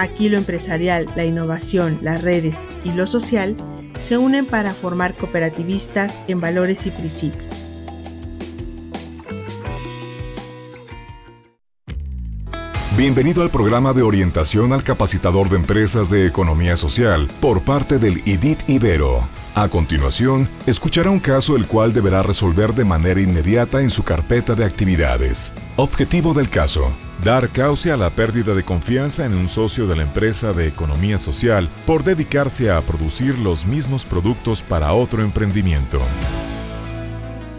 Aquí lo empresarial, la innovación, las redes y lo social se unen para formar cooperativistas en valores y principios. Bienvenido al programa de orientación al capacitador de empresas de economía social por parte del IDIT Ibero a continuación, escuchará un caso el cual deberá resolver de manera inmediata en su carpeta de actividades. Objetivo del caso. Dar cauce a la pérdida de confianza en un socio de la empresa de economía social por dedicarse a producir los mismos productos para otro emprendimiento.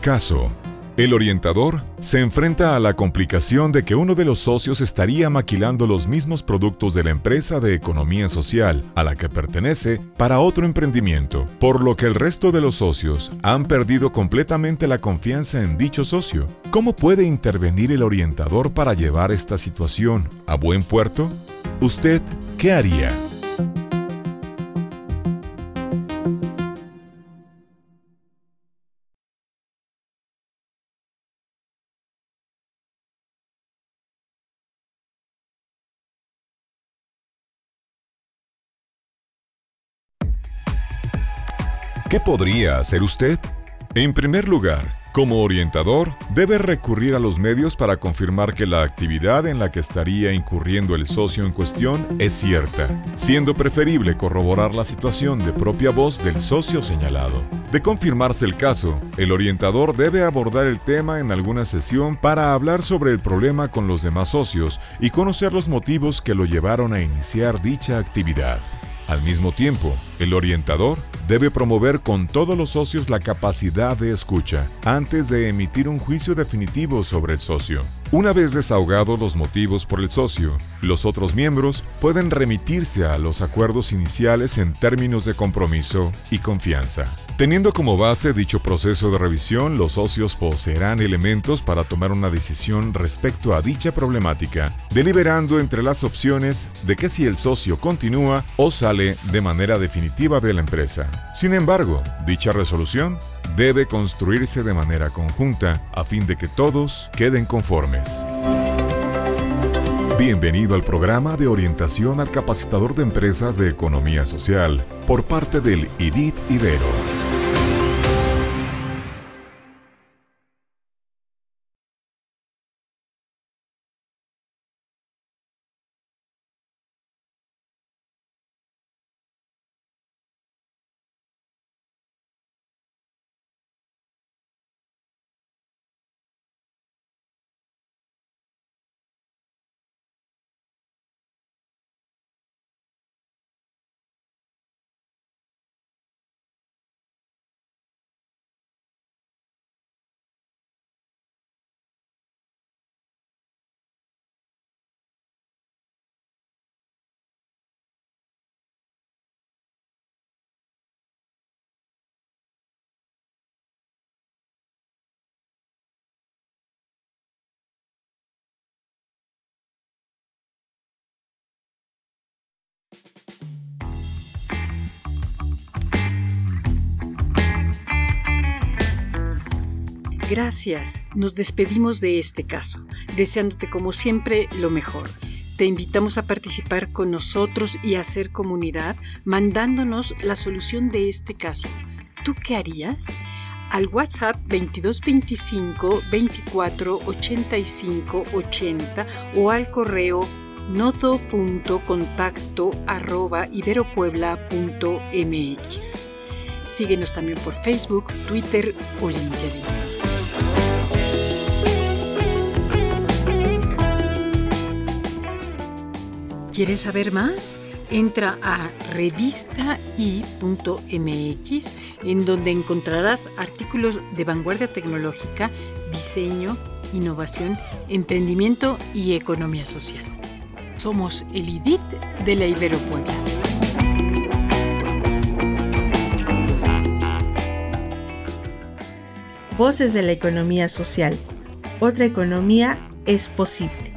Caso. El orientador se enfrenta a la complicación de que uno de los socios estaría maquilando los mismos productos de la empresa de economía social a la que pertenece para otro emprendimiento, por lo que el resto de los socios han perdido completamente la confianza en dicho socio. ¿Cómo puede intervenir el orientador para llevar esta situación a buen puerto? ¿Usted qué haría? ¿Qué podría hacer usted? En primer lugar, como orientador, debe recurrir a los medios para confirmar que la actividad en la que estaría incurriendo el socio en cuestión es cierta, siendo preferible corroborar la situación de propia voz del socio señalado. De confirmarse el caso, el orientador debe abordar el tema en alguna sesión para hablar sobre el problema con los demás socios y conocer los motivos que lo llevaron a iniciar dicha actividad. Al mismo tiempo, el orientador debe promover con todos los socios la capacidad de escucha antes de emitir un juicio definitivo sobre el socio. Una vez desahogados los motivos por el socio, los otros miembros pueden remitirse a los acuerdos iniciales en términos de compromiso y confianza. Teniendo como base dicho proceso de revisión, los socios poseerán elementos para tomar una decisión respecto a dicha problemática, deliberando entre las opciones de que si el socio continúa o sale de manera definitiva de la empresa. Sin embargo, dicha resolución debe construirse de manera conjunta a fin de que todos queden conformes. Bienvenido al programa de orientación al capacitador de empresas de economía social por parte del IDIT Ibero. Gracias. Nos despedimos de este caso, deseándote como siempre lo mejor. Te invitamos a participar con nosotros y a hacer comunidad mandándonos la solución de este caso. ¿Tú qué harías? Al WhatsApp 2225 24 85 80 o al correo noto.contacto arroba iberopuebla.mx. Síguenos también por Facebook, Twitter o LinkedIn. ¿Quieres saber más? Entra a revistai.mx en donde encontrarás artículos de vanguardia tecnológica, diseño, innovación, emprendimiento y economía social. Somos el IDIT de la Ibero Puebla. Voces de la economía social. Otra economía es posible.